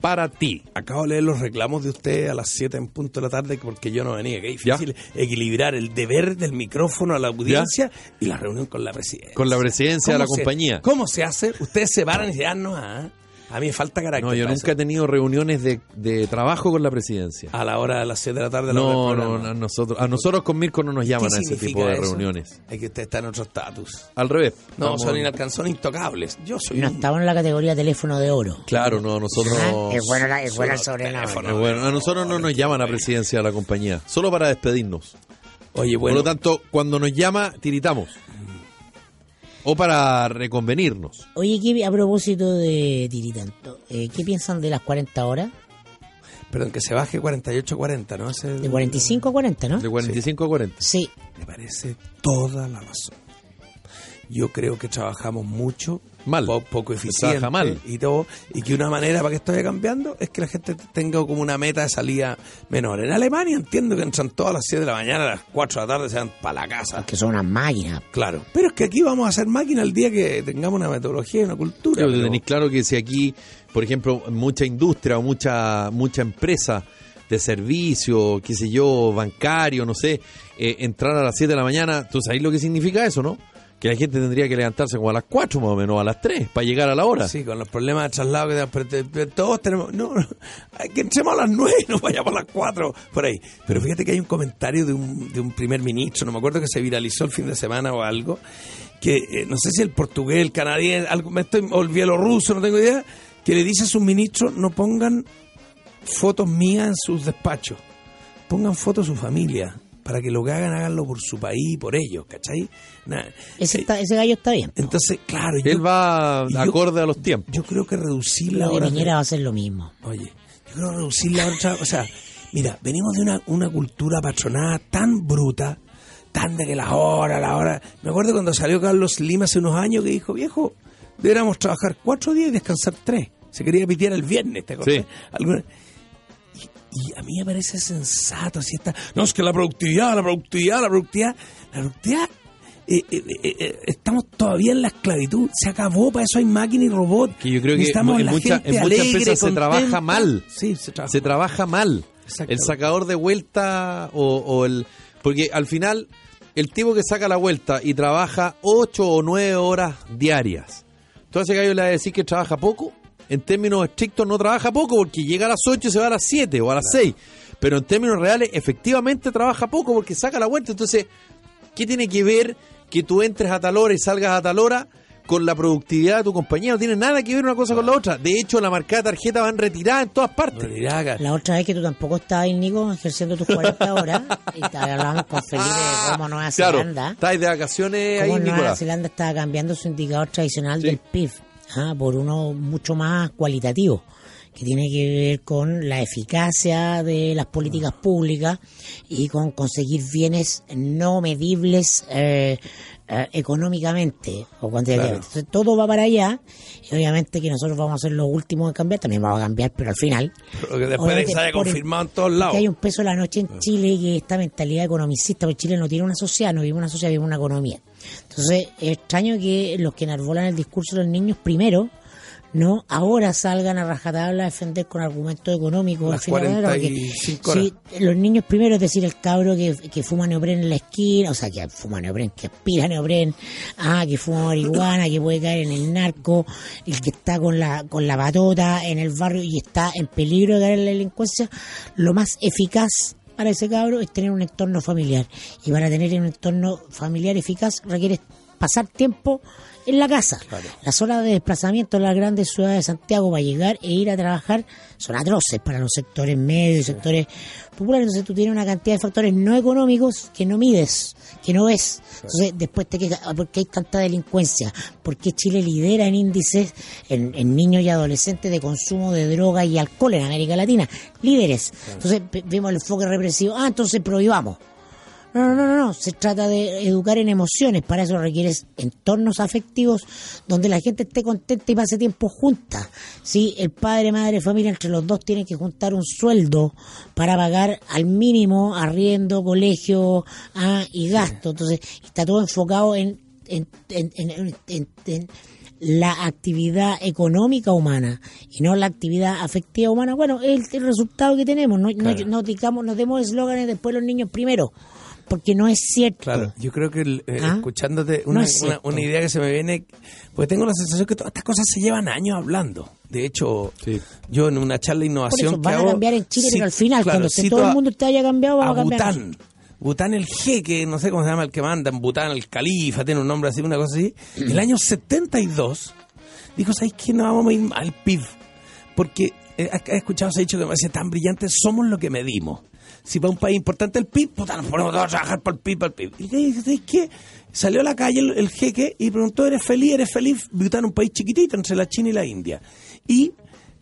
para ti. Acabo de leer los reclamos de usted a las 7 en punto de la tarde porque yo no venía. Que es Ya. difícil equilibrar el deber del micrófono a la audiencia y la reunión con la presidencia. Con la presidencia de la ¿Cómo se- compañía. ¿Cómo se hace? Ustedes se paran y dicen, ah, no, ah, a mí me falta carácter. No, yo nunca he tenido reuniones de, de trabajo con la presidencia. A la hora de las 7 de la tarde. la hora No, no, a nosotros, a nosotros con Mirko no nos ¿Qué llaman a ese tipo de eso? reuniones. Es que usted está en otro estatus. Al revés. No, Estamos- son inalcanzables, intocables. Yo soy No un- estamos en la categoría teléfono de oro. Claro, no, nosotros... Ah, Es bueno, la- es bueno el sobrenombre. bueno, a nosotros no nos llaman a presidencia de la compañía, solo para despedirnos. Oye, Por bueno, lo tanto, cuando nos llama, tiritamos. O para reconvenirnos. Oye, ¿qué- a propósito de Tiritanto, eh, ¿qué piensan de las 40 horas? perdón, que se baje 48-40, ¿no? Es el- De 45 a 40, ¿no? De 45 a 40. Sí, Me parece toda la razón. Yo creo que trabajamos mucho, Mal. po- poco eficiente trabaja mal. y todo, y que una manera para que esto vaya cambiando es que la gente tenga como una meta de salida menor. En Alemania entiendo que entran todas las 7 de la mañana, a las 4 de la tarde se van para la casa. que son unas máquinas. Claro, pero es que aquí vamos a hacer máquina el día que tengamos una metodología y una cultura. Pero pero- tenéis claro que si aquí, por ejemplo, mucha industria o mucha, mucha empresa de servicio, qué sé yo, bancario, no sé, eh, entrar a las 7 de la mañana, ¿tú sabéis lo que significa eso, no? Que la gente tendría que levantarse como a las 4 más o menos, a las 3, para llegar a la hora. Sí, con los problemas de traslado que pero pero todos tenemos. No, hay que entremos a las nueve, no vayamos a las cuatro, por ahí. Pero fíjate que hay un comentario de un, de un primer ministro, no me acuerdo que se viralizó el fin de semana o algo, que eh, no sé si el portugués, el canadiense, algo, me estoy, o el bielorruso, no tengo idea, que le dice a sus ministros no pongan fotos mías en sus despachos, pongan fotos de su familia. Para que lo que hagan, háganlo por su país y por ellos, ¿cachai? Ese, Eh, está- ese gallo está bien. Entonces, claro, yo- Él va yo- acorde a los tiempos. yo creo que reducir la de hora. de- va a ser lo mismo. Oye, yo creo reducir la hora. O sea, mira, venimos de una, una cultura patronada tan bruta, estándar, que las horas, la hora. Me acuerdo cuando salió Carlos Lima hace unos años que dijo, viejo, deberíamos trabajar cuatro días y descansar tres. Se quería pitear el viernes, ¿te acuerdas? Sí. Y, a mí me parece sensato, así está. No, es que la productividad, la productividad, la productividad, la productividad. eh, eh, eh, estamos todavía en la esclavitud. Se acabó, para eso hay máquina y robot. Que yo creo que en, mucha- muchas empresas se trabaja mal. Sí, se trabaja se trabaja mal. El sacador de vuelta o, o el... Porque al final, el tipo que saca la vuelta y trabaja ocho o nueve horas diarias. Entonces gallo le va a decir que trabaja poco. En términos estrictos no trabaja poco porque llega a las 8 y se va a las 7 o a las 6. Pero en términos reales efectivamente trabaja poco porque saca la vuelta. Entonces, ¿qué tiene que ver que tú entres a tal hora y salgas a tal hora con la productividad de tu compañía? No tiene nada que ver una cosa con la otra. De hecho, la marcada de tarjeta va en retirada en todas partes. Retirada. La otra vez que tú tampoco estabas, Nico, ejerciendo tus 40 horas y te hablábamos con Felipe de cómo Nueva Claro, Zelanda. estáis de vacaciones ahí, Nueva Nicolás. Zelanda estaba cambiando su indicador tradicional Sí. del PIB ah, por uno mucho más cualitativo que tiene que ver con la eficacia de las políticas públicas y con conseguir bienes no medibles eh, eh, económicamente o cuantitativamente. Entonces, todo va para allá y obviamente que nosotros vamos a ser los últimos en cambiar, también vamos a cambiar, pero al final Porque después de que se haya el- confirmado en todos lados. que hay un peso de la noche en Chile que esta mentalidad economicista, porque Chile no tiene una sociedad, no vive una sociedad, vive una economía. Entonces, es extraño que los que enarbolan el discurso de los niños primero, no ahora salgan a rajatabla a defender con argumentos económicos. Las al fin de cuentas, porque 45 horas. si los niños primero, es decir, el cabro que, que fuma neopren en la esquina, o sea, que fuma neopren, que aspira neopren, ah, que fuma marihuana, que puede caer en el narco, el que está con la, con la patota en el barrio y está en peligro de caer en la delincuencia, lo más eficaz para ese cabro es tener un entorno familiar. Y para tener un entorno familiar eficaz requiere pasar tiempo en la casa. Las horas de desplazamiento en las grandes ciudades de Santiago para llegar e ir a trabajar son atroces para los sectores medios y sectores populares. Entonces tú tienes una cantidad de factores no económicos que no mides, que no ves. Entonces después te quejas, "Ah, ¿por qué hay tanta delincuencia? ¿Por qué Chile lidera en índices en, en niños y adolescentes de consumo de droga y alcohol en América Latina? Líderes. Entonces ve- vemos el enfoque represivo. Ah, entonces prohibamos. No, no, no, no, no. Se trata de educar en emociones. Para eso requieres entornos afectivos donde la gente esté contenta y pase tiempo junta. Sí, el padre, madre, familia, entre los dos tienen que juntar un sueldo para pagar al mínimo arriendo, colegio ah, y gasto. Entonces, está todo enfocado en, en, en, en- la actividad económica humana y no la actividad afectiva humana. Bueno, es el, el resultado que tenemos. No, no, no digamos, nos demos eslóganes después los niños primero porque no es cierto. Claro, yo creo que el- eh, ¿Ah? escuchándote No una, es una- cierto. una idea que se me viene, pues tengo la sensación que todas estas cosas se llevan años hablando. De hecho, Sí. yo en una charla de Por innovación eso que van a cambiar en Chile, ci- pero al final, claro, cuando esté todo a- el mundo te haya cambiado, a vamos a cambiar. Bután. Bután el jeque, no sé cómo se llama el que manda, en Bután el califa, tiene un nombre así, una cosa así. El año 72 dijo, ¿sabéis qué? No vamos a ir al PIB. Porque eh, he escuchado, se ha dicho que me parece tan brillante, somos lo que medimos. Si para un país importante el PIB, puta, nos ponemos todos a trabajar para el PIB, para el PIB. Y le dije, ¿sabéis qué? Salió a la calle el, jeque y preguntó, ¿eres feliz? ¿Eres feliz? Bután, un país chiquitito entre la China y la India. Y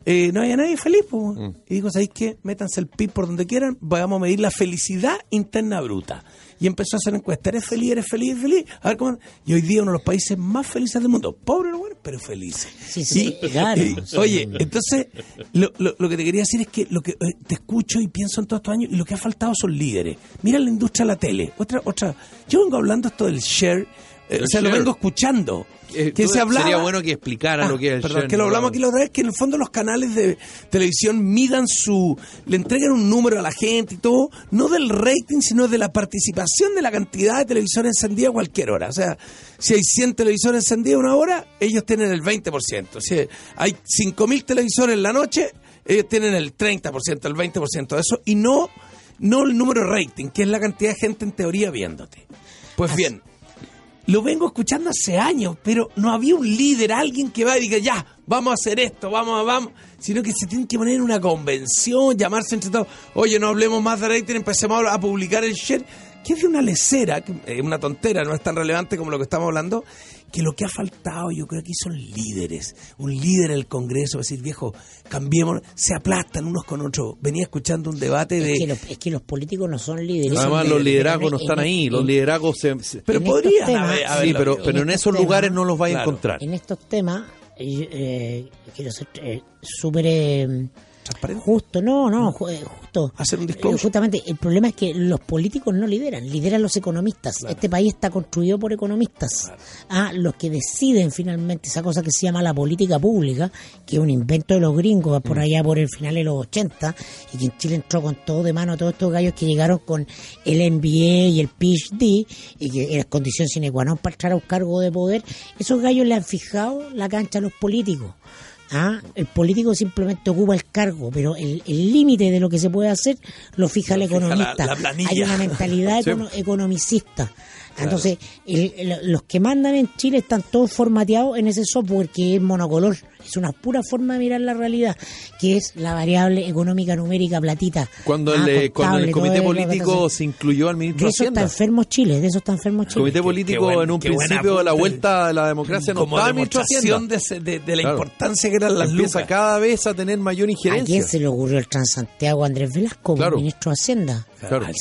eh, no había nadie feliz. po. Y dijo, ¿sabéis qué? Métanse el PIB por donde quieran, vamos a medir la felicidad interna bruta. Y empezó a hacer encuestas, ¿eres feliz? ¿Eres feliz? ¿Eres feliz? A ver cómo... Y hoy día uno de los países más felices del mundo. Pobre, bueno, pero felices. Sí, sí, Y- claro. y- oye, entonces, lo, lo- lo que te quería decir es que lo que eh, te escucho y pienso en todos estos años, y lo que ha faltado son líderes. Mira la industria de la tele. Otra, otra. Yo vengo hablando esto del share, El o sea, lo share. vengo escuchando. Eh, que se hablaba. Sería bueno que explicara Ah, lo que es el perdón, share, que lo ¿no? hablamos aquí la otra vez, que en el fondo los canales de televisión midan su, le entregan un número a la gente y todo, no del rating, sino de la participación de la cantidad de televisores encendidos a cualquier hora. O sea, si hay 100 televisores encendidos una hora, ellos tienen el 20%. Si hay 5.000 televisores en la noche, ellos tienen el 30%, el 20% de eso, y no, no el número rating, que es la cantidad de gente en teoría viéndote. Pues bien, lo vengo escuchando hace años, pero no había un líder, alguien que va y diga, ya, vamos a hacer esto, vamos, vamos, sino que se tienen que poner en una convención, llamarse entre todos, oye, no hablemos más de rating, empecemos a publicar el share, que es de una lecera, una tontera, no es tan relevante como lo que estamos hablando, que lo que ha faltado yo creo que aquí son líderes. Un líder en el Congreso, decir, viejo, cambiemos, se aplastan unos con otros. Venía escuchando un debate de... Es que, los, es que los políticos no son líderes. Además, son los liderazgos no están en- ahí. Los en- liderazgos se... se- pero podrían temas- haber, sí, pero, pero en esos temas- lugares no los vais a Claro. encontrar. En estos temas, eh, eh, quiero ser eh, súper eh, Transparente. justo. No, no, ju- eh, justo. Hacer un Eh, disclosure. Justamente, el problema es que los políticos no lideran, lideran los economistas. Este país está construido por economistas. Ah, los que deciden finalmente esa cosa que se llama la política pública, que es un invento de los gringos por allá por el final de los 80, y que en Chile entró con todo de mano a todos estos gallos que llegaron con el MBA y el PhD, y que era condición sine qua non para entrar a un cargo de poder. Esos gallos le han fijado la cancha a los políticos. Ah, el político simplemente ocupa el cargo, pero el límite de lo que se puede hacer lo fija el Lo fija la- economista. la. Hay una mentalidad Sí. econo- Entonces, el- el- los que mandan en Chile están todos formateados en ese software que es monocolor. Es una pura forma de mirar la realidad, que es la variable económica numérica platita. Cuando, Ah, el, eh, cuando el comité político se incluyó al De ministro de eso está Hacienda. enfermo Chile, de eso está enfermo El Chile. comité Qué- político qué buen- en un principio de la vuelta a la democracia no como el ministro demostración Hacienda. de, de- de la Claro. importancia que eran las Empieza lucas. cada vez a tener mayor ¿A injerencia. quién se le ocurrió el Transantiago Andrés Velasco, Claro. ministro de Hacienda? Claro. Al.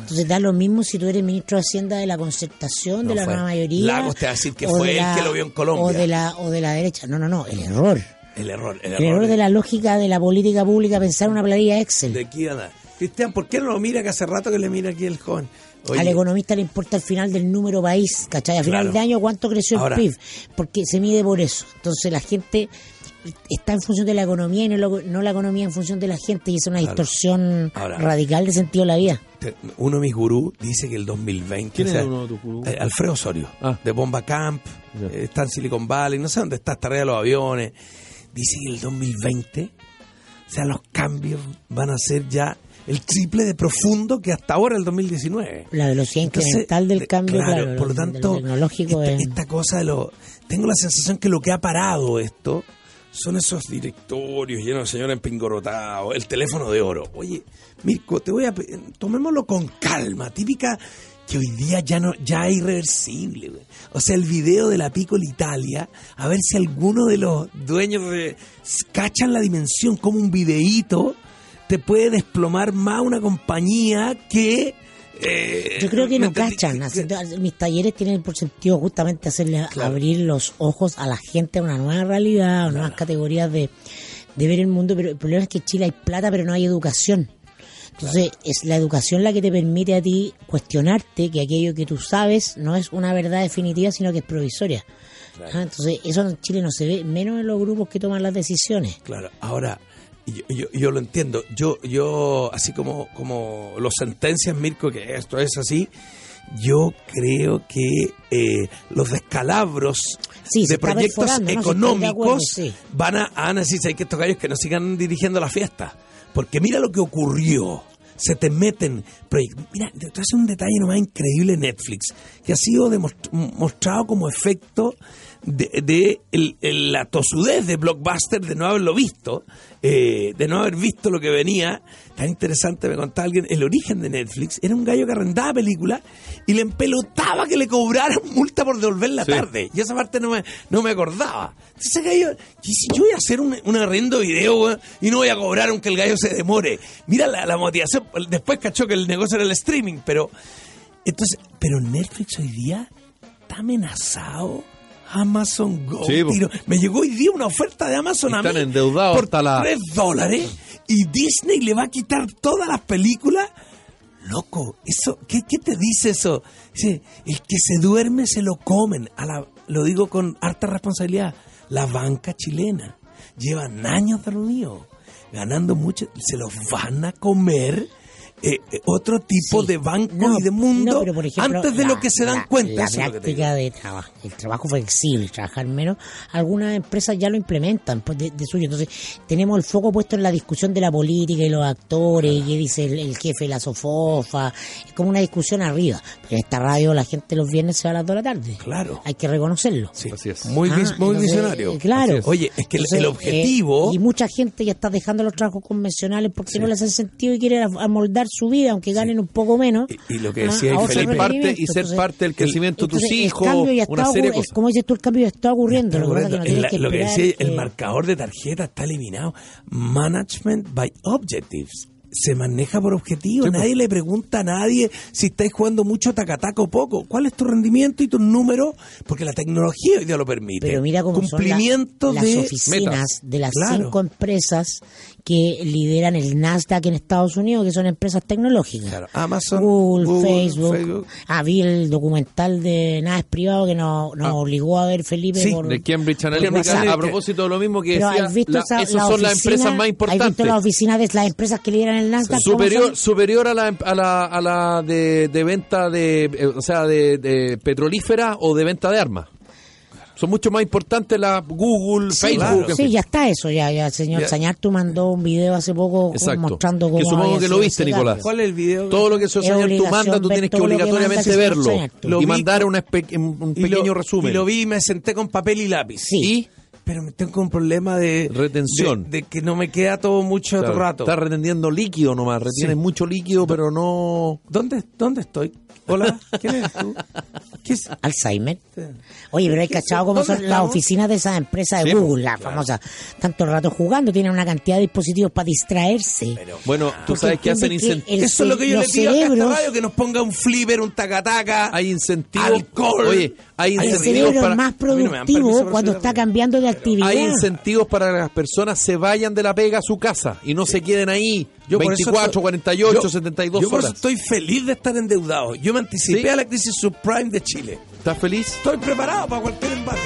Entonces da lo mismo si tú eres ministro de Hacienda de la concertación, No de la fue. nueva mayoría. Lagos te va a decir que o fue de él que lo vio en Colombia. O de, la, o de la derecha. No, no, no, el error. El error. El El error de la lógica de la política pública pensar una planilla Excel. de aquí a nada. Cristian, ¿por qué no lo mira que hace rato que le mira aquí el joven? Oye, Al economista le importa el final del número país, ¿cachai? A final Claro. de año cuánto creció Ahora- el PIB, porque se mide por eso. Entonces la gente está en función de la economía y no, lo- no la economía en función de la gente y es una distorsión Ahora- radical de sentido de la vida. te- uno de mis gurús dice que el 2020... ¿Quién o sea, es uno de tus gurús? eh, Alfredo Osorio, Ah. de Bomba Camp, Ya. eh, está en Silicon Valley, no sé dónde está, está arriba de los aviones. Dice que el 2020, o sea, los cambios van a ser ya el triple de profundo que hasta ahora el 2019. La velocidad Entonces, incremental del de- cambio, claro, por lo tanto, tecnológico esta, es... esta cosa de lo... Tengo la sensación que lo que ha parado esto son esos directorios llenos de señores empingorotados, el teléfono de oro. Oye, Mirko, te voy a... Tomémoslo con calma, típica que hoy día ya no ya es irreversible. O sea, el video de la Piccolo Italia, a ver si alguno de los dueños de, cachan la dimensión como un videíto te puede desplomar más una compañía que... eh, Yo creo que no cachan. Haciendo- mis talleres tienen por sentido justamente hacerle Claro. abrir los ojos a la gente a una nueva realidad, a nuevas categorías de, de ver el mundo. Pero el problema es que en Chile hay plata, pero no hay educación. Entonces, es la educación la que te permite a ti cuestionarte que aquello que tú sabes no es una verdad definitiva, sino que es provisoria. Ah, Entonces, eso en Chile no se ve, menos en los grupos que toman las decisiones. Claro, ahora yo, yo, yo lo entiendo. Yo, yo así como, como lo sentencias, Mirko, que esto es así, yo creo que eh, los descalabros Sí, de proyectos económicos sí. van a, a decir, hay que estos gallos que no sigan dirigiendo la fiesta. Porque mira lo que ocurrió. Se te meten proyectos. Mira, te hacer un detalle nomás increíble Netflix, que ha sido mostrado como efecto de, de el- el- la tosudez de Blockbuster de no haberlo visto, eh, de no haber visto lo que venía. Tan interesante, me contaba alguien, el origen de Netflix era un gallo que arrendaba películas y le empelotaba que le cobraran multa por devolver la Sí. tarde. Y esa parte no me, no me acordaba. Entonces ese gallo, y si yo voy a hacer un, un arrendo video y no voy a cobrar aunque el gallo se demore. Mira la, la motivación. Después cachó que el negocio era el streaming, pero... Entonces, pero Netflix hoy día está amenazado. Amazon Go. Sí, po. tiro. Me llegó hoy día una oferta de Amazon a Están mí endeudados por hasta la- 3 dólares y Disney le va a quitar todas las películas. Loco, eso, ¿qué, qué te dice eso? Dice, el que se duerme se lo comen. A la, lo digo con harta responsabilidad. La banca chilena. Llevan años de reunido, ganando mucho. Se los van a comer eh, eh, otro tipo Sí. de banco No, y de mundo no, pero por ejemplo, antes de la- lo que se dan la- cuenta. La práctica de trabajo, el trabajo flexible, trabajar menos, algunas empresas ya lo implementan pues, de, de suyo. Entonces, tenemos el foco puesto en la discusión de la política y los actores, y qué dice el, el jefe de la sofofa. Es como una discusión arriba. Porque en esta radio la gente los viernes se va a las 2 de la tarde. Claro. Hay que reconocerlo. Sí, Así es. Muy, vis- Ah, muy entonces, visionario. eh, claro. Es. Oye, es que el- Entonces, el objetivo. eh, y mucha gente ya está dejando los trabajos convencionales porque no les hace sentido y quiere amoldarse su vida, aunque ganen un poco menos. Y- y lo que a- decía otro ser Felipe, parte, y ser Entonces, parte del crecimiento de tus entonces, hijos, una serie de. Como dices tú, el cambio ya está ocurriendo. Lo que no la- que lo que decía, el que- marcador de tarjeta está eliminado. Management by objectives. Se maneja por objetivos. Sí, pues. nadie le pregunta a nadie si estáis jugando mucho tacataca o poco. ¿Cuál es tu rendimiento y tus números? Porque la tecnología hoy día lo permite. Pero mira cómo Cumplimiento son la- de las oficinas metas. de las Claro. cinco empresas que lideran el Nasdaq en Estados Unidos, que son empresas tecnológicas. Claro, Amazon, Google, Google, Facebook. Facebook. Ah, vi el documental de Nada es privado que nos, nos Ah. obligó a ver Felipe Sí, por, de Cambridge Analytica a propósito de lo mismo que Pero decía, has visto la- esa- esas la son las empresas más ¿Has visto importantes. las oficinas de las empresas que lideran el Nasdaq? ¿Cómo superior superior a la a la, a la de, de venta de eh, o sea de, de petrolífera o de venta de armas son mucho más importantes la Google Sí, Facebook claro. en sí, ya está eso. Ya, ya el señor Ya. Sañartu mandó un video hace poco Exacto. mostrando cómo Que supongo que lo viste, Nicolás. ¿Cuál es el video? todo lo que Es señor tú obligación manda tú tienes que obligatoriamente el verlo y vi mandar una un un Y lo- pequeño resumen Y lo vi y me senté con papel y lápiz. Sí. ¿Y? Pero me tengo un problema de Retención. De, de que no me queda todo mucho Claro, rato. Estás reteniendo líquido nomás, retienes Sí. mucho líquido, pero no. ¿Dónde, ¿Dónde estoy? Hola, ¿quién eres tú? ¿Qué es? Alzheimer. Oye, pero hay cachado cómo ¿Dónde son las oficinas de esas empresas de Sí, Google, las famosas. Tanto rato jugando, tienen una cantidad de dispositivos para distraerse. Bueno, tú sabes que hacen incentivos. Eso es lo que yo le pido a esta cerebros- radio, que nos ponga un flipper, un tacataca. Hay incentivos. Alcohol. Oye, hay Hay El incentivos cerebro para. es más a no productivo cuando está cambiando de actividad. Hay incentivos para que las personas se vayan de la pega a su casa y no se queden ahí Yo por eso 24, estoy- 48, yo- 72 yo por eso horas. estoy feliz de estar endeudado. Yo me anticipé ¿Sí? a la crisis subprime de Chile. ¿Estás feliz? Estoy preparado para cualquier embate.